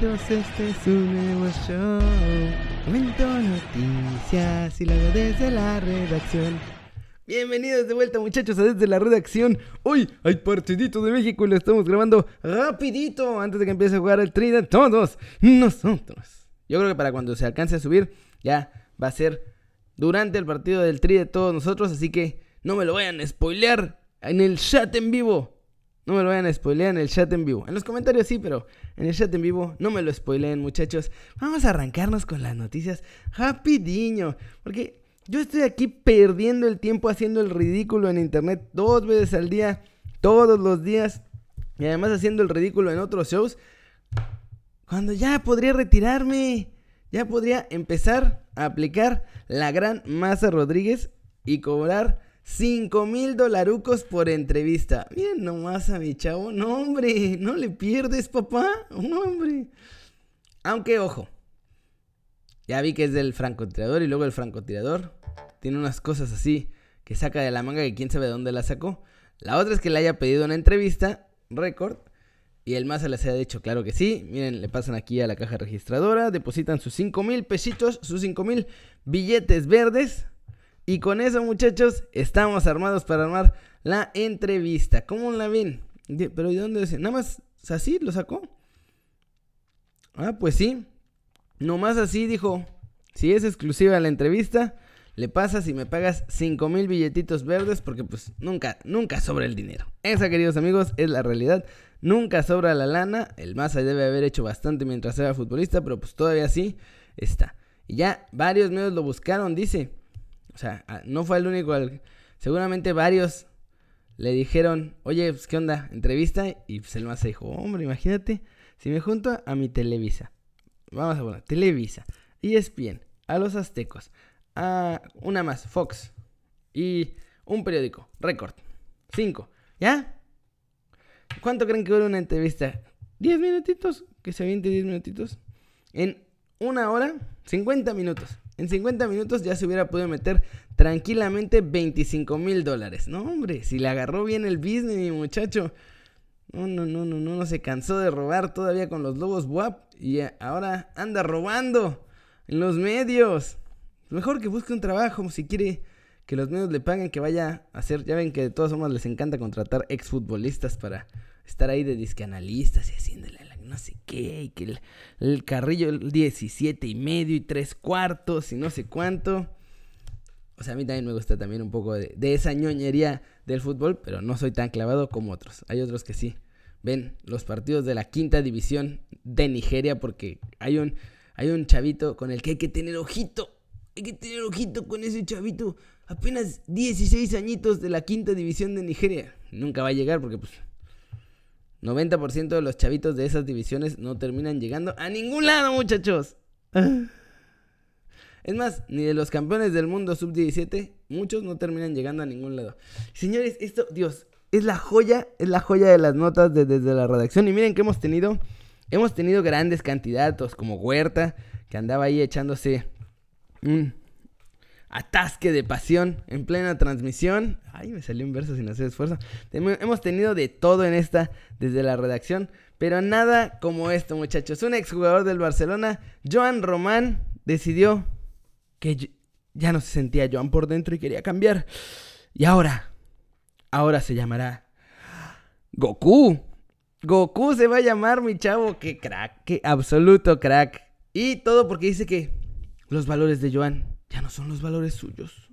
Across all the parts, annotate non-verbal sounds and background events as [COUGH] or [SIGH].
Bienvenidos, este es un nuevo show. Comento noticias y lo hago desde la redacción. Bienvenidos de vuelta muchachos a desde la redacción. Hoy hay partidito de México y lo estamos grabando rapidito antes de que empiece a jugar el tri de todos nosotros. Yo creo que para cuando se alcance a subir ya va a ser durante el partido del tri de todos nosotros, así que no me lo vayan a spoilear en el chat en vivo. No me lo vayan a spoilear en el chat en vivo. En los comentarios sí, pero en el chat en vivo no me lo spoileen, muchachos. Vamos a arrancarnos con las noticias rapidiño. Porque yo estoy aquí perdiendo el tiempo haciendo el ridículo en internet dos veces al día, todos los días. Y además haciendo el ridículo en otros shows. Cuando ya podría retirarme. Ya podría empezar a aplicar la gran Masa Rodríguez y cobrar 5 mil dolarucos por entrevista. Miren nomás a mi chavo. No, hombre, no le pierdes, papá. No, hombre. Aunque, ojo. Ya vi que es del francotirador y luego el francotirador tiene unas cosas así que saca de la manga que quién sabe de dónde la sacó. La otra es que le haya pedido una entrevista, récord, y el más se les haya dicho, claro que sí. Miren, le pasan aquí a la caja registradora, depositan sus 5 mil pesitos, sus 5 mil billetes verdes. Y con eso, muchachos, estamos armados para armar la entrevista. ¿Cómo la ven? Pero ¿de dónde es? Nada más así lo sacó. Ah, pues sí. Nomás así dijo. Si es exclusiva la entrevista, le pasas y me pagas 5 mil billetitos verdes porque pues nunca, nunca sobra el dinero. Esa, queridos amigos, es la realidad. Nunca sobra la lana. El Massa debe haber hecho bastante mientras era futbolista, pero pues todavía sí está. Y ya varios medios lo buscaron, dice. O sea, no fue el único. Seguramente varios le dijeron, oye, pues, ¿qué onda? Entrevista. Y pues el Massa dijo, hombre, imagínate, si me junto a mi Televisa. Vamos a poner, Televisa, ESPN, a los aztecos, a una más, Fox. Y un periódico, Record. Cinco. ¿Ya? ¿Cuánto creen que dura una entrevista? ¿10 minutitos? ¿Que se aviente 10 minutitos? En una hora, 50 minutos. En 50 minutos ya se hubiera podido meter tranquilamente 25 mil dólares. No, hombre, si le agarró bien el business, mi muchacho. No, no, no, no, no, no se cansó de robar todavía con los lobos WAP y ahora anda robando en los medios. Mejor que busque un trabajo si quiere que los medios le paguen, que vaya a hacer. Ya ven que de todas formas les encanta contratar exfutbolistas para estar ahí de discanalistas y haciéndole no sé qué, y que el, carrillo el 17 y medio y tres cuartos y no sé cuánto. O sea, a mí también me gusta también un poco de, de, esa ñoñería del fútbol, pero no soy tan clavado como otros. Hay otros que sí. Ven los partidos de la quinta división de Nigeria porque hay un, hay un chavito con el que hay que tener ojito. Hay que tener ojito con ese chavito. Apenas 16 añitos de la quinta división de Nigeria. Nunca va a llegar porque pues 90% de los chavitos de esas divisiones no terminan llegando a ningún lado, muchachos. Es más, ni de los campeones del mundo sub-17, muchos no terminan llegando a ningún lado. Señores, esto, Dios, es la joya, es la joya de las notas desde la redacción. Y miren que hemos tenido, hemos tenido grandes candidatos como Huerta, que andaba ahí echándose un atasque de pasión en plena transmisión. Ay, me salió en verso sin hacer esfuerzo. Hemos tenido de todo en esta desde la redacción, pero nada como esto, muchachos. Un exjugador del Barcelona, Joan Román, decidió que ya no se sentía Joan por dentro y quería cambiar. Y ahora, ahora se llamará Goku. Goku se va a llamar, mi chavo. Qué crack, qué absoluto crack. Y todo porque dice que los valores de Joan ya no son los valores suyos.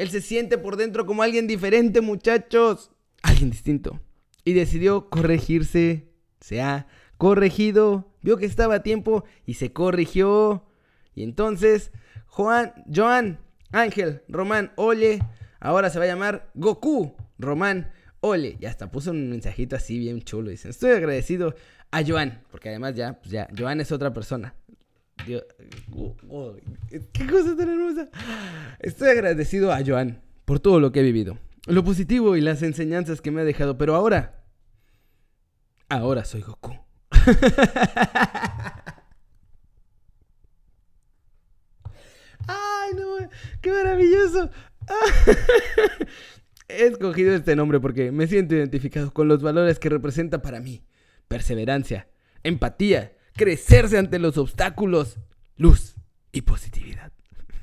Él se siente por dentro como alguien diferente, muchachos. Alguien distinto. Y decidió corregirse. Se ha corregido. Vio que estaba a tiempo y se corrigió. Y entonces, Juan, Joan, Ángel, Román, Ole. Ahora se va a llamar Goku, Román, Ole. Y hasta puso un mensajito así bien chulo. Dicen, estoy agradecido a Joan. Porque además ya, pues ya, Joan es otra persona. Oh, oh, qué cosa tan hermosa. Estoy agradecido a Joan por todo lo que he vivido, lo positivo y las enseñanzas que me ha dejado, pero ahora, ahora soy Goku. [LAUGHS] ¡Ay, no! ¡Qué maravilloso! [LAUGHS] He escogido este nombre porque me siento identificado con los valores que representa para mí. Perseverancia, empatía, crecerse ante los obstáculos, luz y positividad. [LAUGHS]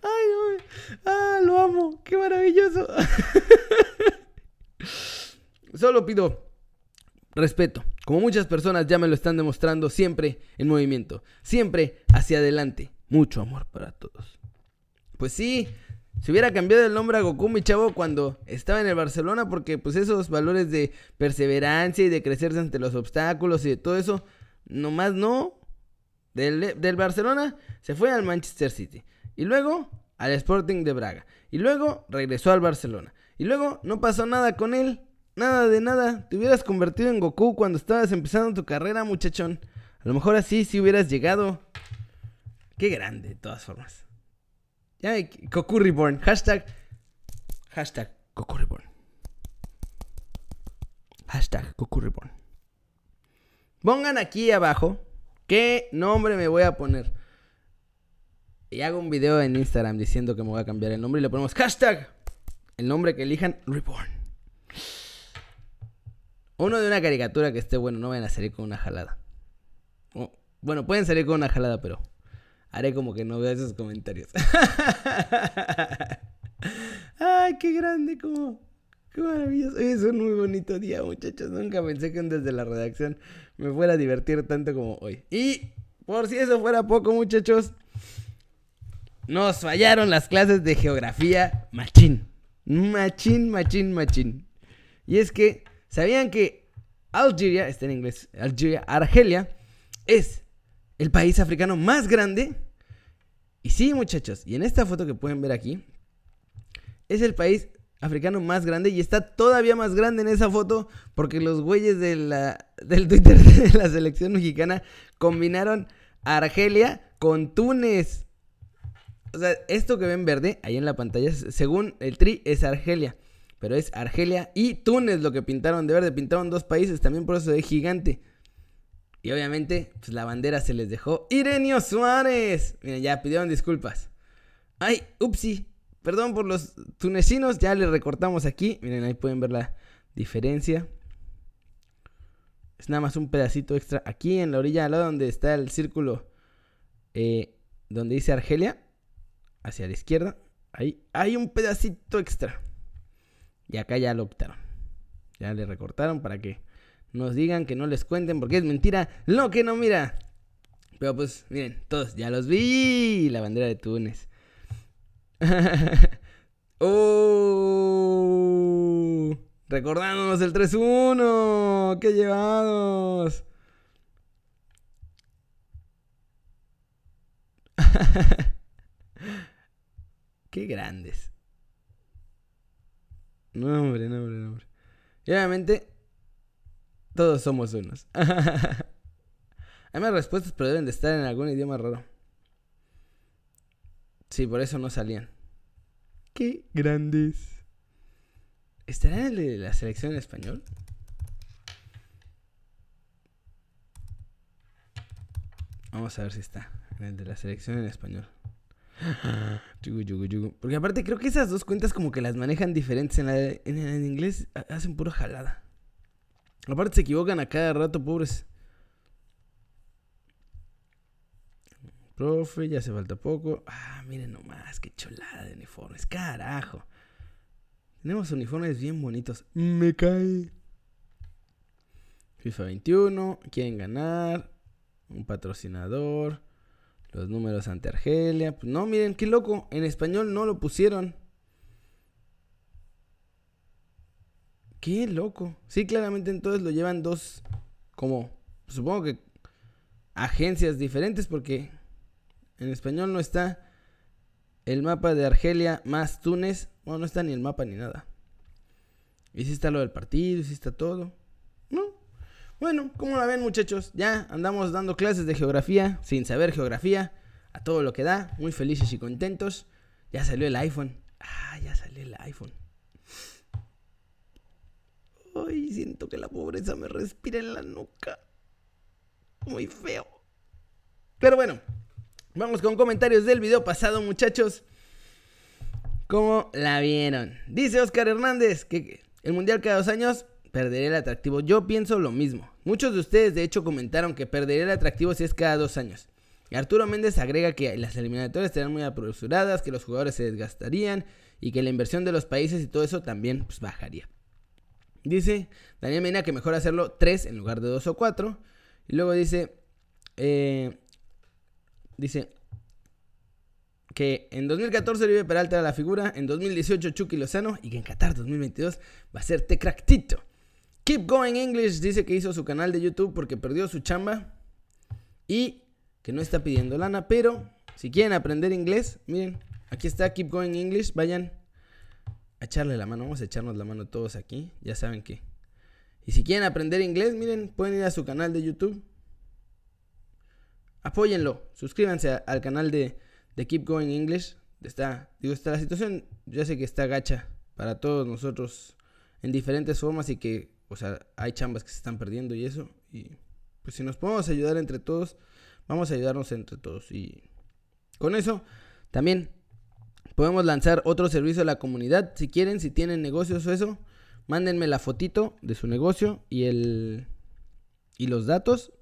Ay, ah, lo amo, qué maravilloso. [LAUGHS] Solo pido respeto, como muchas personas ya me lo están demostrando, siempre en movimiento, siempre hacia adelante. Mucho amor para todos. Pues sí, se hubiera cambiado el nombre a Goku, mi chavo, cuando estaba en el Barcelona, porque pues esos valores de perseverancia y de crecerse ante los obstáculos y de todo eso, nomás no. Del, del Barcelona se fue al Manchester City. Y luego al Sporting de Braga. Y luego regresó al Barcelona. Y luego no pasó nada con él. Nada de nada. Te hubieras convertido en Goku cuando estabas empezando tu carrera, muchachón. A lo mejor así sí hubieras llegado. Qué grande, de todas formas. Ya, Goku Reborn. Hashtag. Hashtag Goku Reborn. Hashtag Goku Reborn. Pongan aquí abajo qué nombre me voy a poner. Y hago un video en Instagram diciendo que me voy a cambiar el nombre y le ponemos hashtag. El nombre que elijan, Reborn. Uno de una caricatura que esté bueno, no vayan a salir con una jalada. bueno, pueden salir con una jalada, pero haré como que no veo esos comentarios. [LAUGHS] Ay, qué grande, como. Qué maravilloso. Es un muy bonito día, muchachos. Nunca pensé que desde la redacción me fuera a divertir tanto como hoy. Y por si eso fuera poco, muchachos, nos fallaron las clases de geografía machín. Machín, machín, machín. Y es que ¿Sabían que Algeria, está en inglés, Algeria, Argelia, es el país africano más grande? Y sí, muchachos, y en esta foto que pueden ver aquí, es el país africano más grande y está todavía más grande en esa foto porque los güeyes de la, del Twitter [LAUGHS] de la selección mexicana combinaron Argelia con Túnez. O sea, esto que ven verde ahí en la pantalla, según el tri, es Argelia pero es Argelia y Túnez lo que pintaron de verde. Pintaron dos países, también por eso de gigante. Y obviamente, pues la bandera se les dejó. Irenio Suárez. Miren, ya pidieron disculpas. Ay, upsi. Perdón por los tunecinos, ya les recortamos aquí. Miren, ahí pueden ver la diferencia. Es nada más un pedacito extra. Aquí en la orilla, al lado donde está el círculo, eh, donde dice Argelia, hacia la izquierda, ahí hay un pedacito extra. Y acá ya lo optaron. Ya le recortaron para que nos digan que no les cuenten porque es mentira lo que no mira. Pero pues, miren, todos ya los vi. La bandera de Túnez. [LAUGHS] ¡Oh! Recordándonos el 3-1. ¡Qué llevados! [LAUGHS] ¡Qué grandes! No, hombre, no, hombre, no, hombre. Y obviamente, todos somos unos. [LAUGHS] Hay más respuestas, pero deben de estar en algún idioma raro. Sí, por eso no salían. Qué grandes. ¿Estará el de la selección en español? Vamos a ver si está. El de la selección en español. [GASPS] Porque aparte creo que esas dos cuentas como que las manejan diferentes. En, en, inglés hacen puro jalada. Aparte se equivocan a cada rato, pobres. Profe, ya hace falta poco. Ah, miren nomás, qué cholada de uniformes. Carajo. Tenemos uniformes bien bonitos. Me cae. FIFA 21. Quieren ganar. Un patrocinador. Los números ante Argelia. Pues no, miren, qué loco. En español no lo pusieron. Qué loco. Sí, claramente entonces lo llevan dos, como, supongo que agencias diferentes porque en español no está el mapa de Argelia más Túnez. Bueno, no está ni el mapa ni nada. Y si está lo del partido, y si está todo. Bueno, ¿cómo la ven muchachos? Ya andamos dando clases de geografía sin saber geografía, a todo lo que da, muy felices y contentos. Ya salió el iPhone. Ah, ya salió el iPhone. Ay, siento que la pobreza me respira en la nuca. Muy feo. Pero bueno, vamos con comentarios del video pasado, muchachos. ¿Cómo la vieron? Dice Oscar Hernández que el mundial cada dos años perdería el atractivo. Yo pienso lo mismo. Muchos de ustedes de hecho comentaron que perdería el atractivo si es cada dos años. Y Arturo Méndez agrega que las eliminatorias estarían muy apresuradas, que los jugadores se desgastarían y que la inversión de los países y todo eso también pues, bajaría. Dice Daniel Medina que mejor hacerlo tres en lugar de dos o cuatro. Y luego dice, eh, dice que en 2014 Oribe Peralta era la figura, en 2018 Chucky Lozano y que en Qatar 2022 va a ser Tecractito. Keep Going English dice que hizo su canal de YouTube porque perdió su chamba y que no está pidiendo lana, pero si quieren aprender inglés, miren, aquí está Keep Going English, vayan a echarle la mano, vamos a echarnos la mano todos aquí, ya saben que. Y si quieren aprender inglés, miren, pueden ir a su canal de YouTube. Apóyenlo, suscríbanse al canal de, Keep Going English. Está, digo, está la situación, ya sé que está gacha para todos nosotros en diferentes formas y que, o sea, hay chambas que se están perdiendo y eso. Y pues si nos podemos ayudar entre todos, Vamos a ayudarnos entre todos. Y con eso también podemos lanzar otro servicio a la comunidad. Si quieren, si tienen negocios o eso, mándenme la fotito de su negocio y el y los datos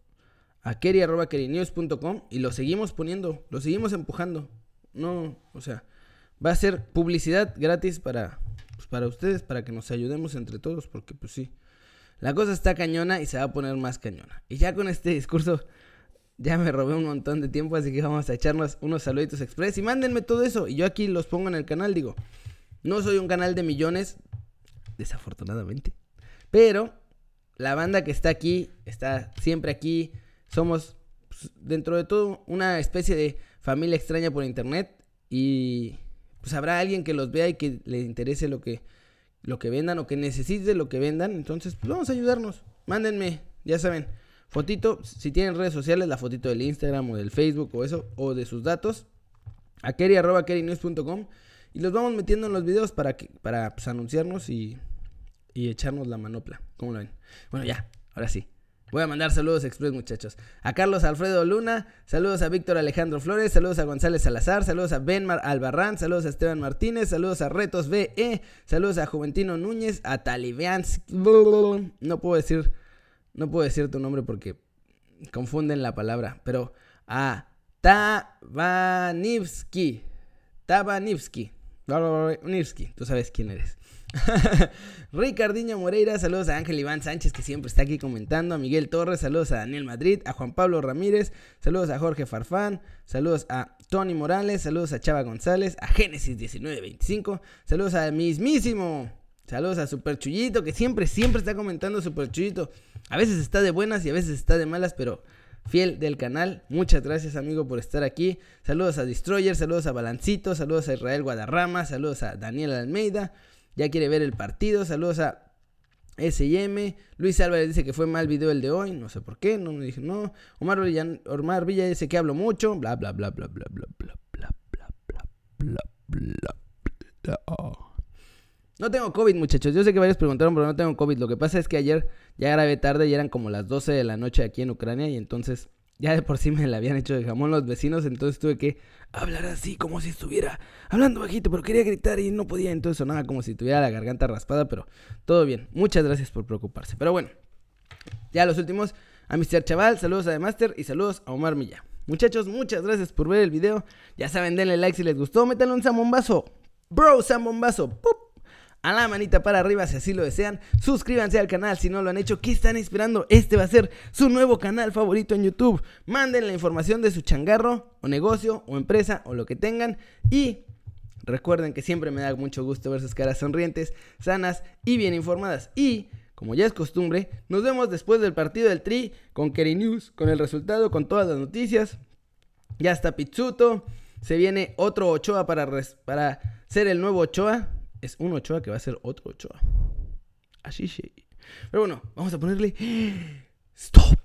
a keri.kerinews.com y lo seguimos poniendo, lo seguimos empujando. No, o sea, va a ser publicidad gratis para, pues, para ustedes, para que nos ayudemos entre todos, porque pues sí, la cosa está cañona y se va a poner más cañona. Y ya con este discurso ya me robé un montón de tiempo, así que vamos a echarnos unos saluditos express y mándenme todo eso. Y yo aquí los pongo en el canal, digo. No soy un canal de millones, desafortunadamente. Pero la banda que está aquí, está siempre aquí. Somos, pues, dentro de todo, una especie de familia extraña por internet. Y pues habrá alguien que los vea y que le interese lo que, lo que vendan o que necesite lo que vendan. Entonces, pues vamos a ayudarnos. Mándenme, ya saben. Fotito, si tienen redes sociales, la fotito del Instagram o del Facebook o eso, o de sus datos, a keri.kerinews.com y los vamos metiendo en los videos para, que, para pues, anunciarnos y, y echarnos la manopla. ¿Cómo lo ven? Bueno, ya, ahora sí. Voy a mandar saludos express, muchachos. A Carlos Alfredo Luna, saludos a Víctor Alejandro Flores, saludos a González Salazar, saludos a Benmar Albarrán, saludos a Esteban Martínez, saludos a Retos BE, saludos a Juventino Núñez, a Talibians. No puedo decir no puedo decir tu nombre porque confunden la palabra, pero a Tabanivsky. Tabanivsky. Nivsky, tú sabes quién eres. [LAUGHS] Ricardiño Moreira, saludos a Ángel Iván Sánchez que siempre está aquí comentando, a Miguel Torres, saludos a Daniel Madrid, a Juan Pablo Ramírez, saludos a Jorge Farfán, saludos a Tony Morales, saludos a Chava González, a Génesis 1925, saludos al mismísimo Saludos a Super Chullito, que siempre, siempre está comentando Super Chullito. A veces está de buenas y a veces está de malas, pero fiel del canal. Muchas gracias, amigo, por estar aquí. Saludos a Destroyer, saludos a Balancito, saludos a Israel Guadarrama, saludos a Daniel Almeida. Ya quiere ver el partido, saludos a S&M. Luis Álvarez dice que fue mal video el de hoy, no sé por qué, no me dije no. Omar Omar Villa dice que hablo mucho, bla bla bla bla bla bla bla bla bla bla bla bla bla. No tengo COVID, muchachos. Yo sé que varios preguntaron, pero no tengo COVID. Lo que pasa es que ayer ya grabé tarde y eran como las 12 de la noche aquí en Ucrania y entonces ya de por sí me la habían hecho de jamón los vecinos, entonces tuve que hablar así como si estuviera hablando bajito, pero quería gritar y no podía, entonces sonaba como si tuviera la garganta raspada, pero todo bien. Muchas gracias por preocuparse. Pero bueno, ya los últimos, a Mr. Chaval, saludos a The Master y saludos a Omar Milla. Muchachos, muchas gracias por ver el video. Ya saben, denle like si les gustó, métanle un zambombazo. Bro, zambombazo. ¡Pup! A la manita para arriba si así lo desean. Suscríbanse al canal si no lo han hecho. ¿Qué están esperando? Este va a ser su nuevo canal favorito en YouTube. Manden la información de su changarro o negocio o empresa o lo que tengan y recuerden que siempre me da mucho gusto ver sus caras sonrientes, sanas y bien informadas. Y como ya es costumbre, nos vemos después del partido del Tri con Kerry News, con el resultado, con todas las noticias. Ya está Pizzuto. Se viene otro Ochoa para, para ser el nuevo Ochoa es un Ochoa que va a ser otro Ochoa. Así sí. Pero bueno, vamos a ponerle... [GASPS] Stop.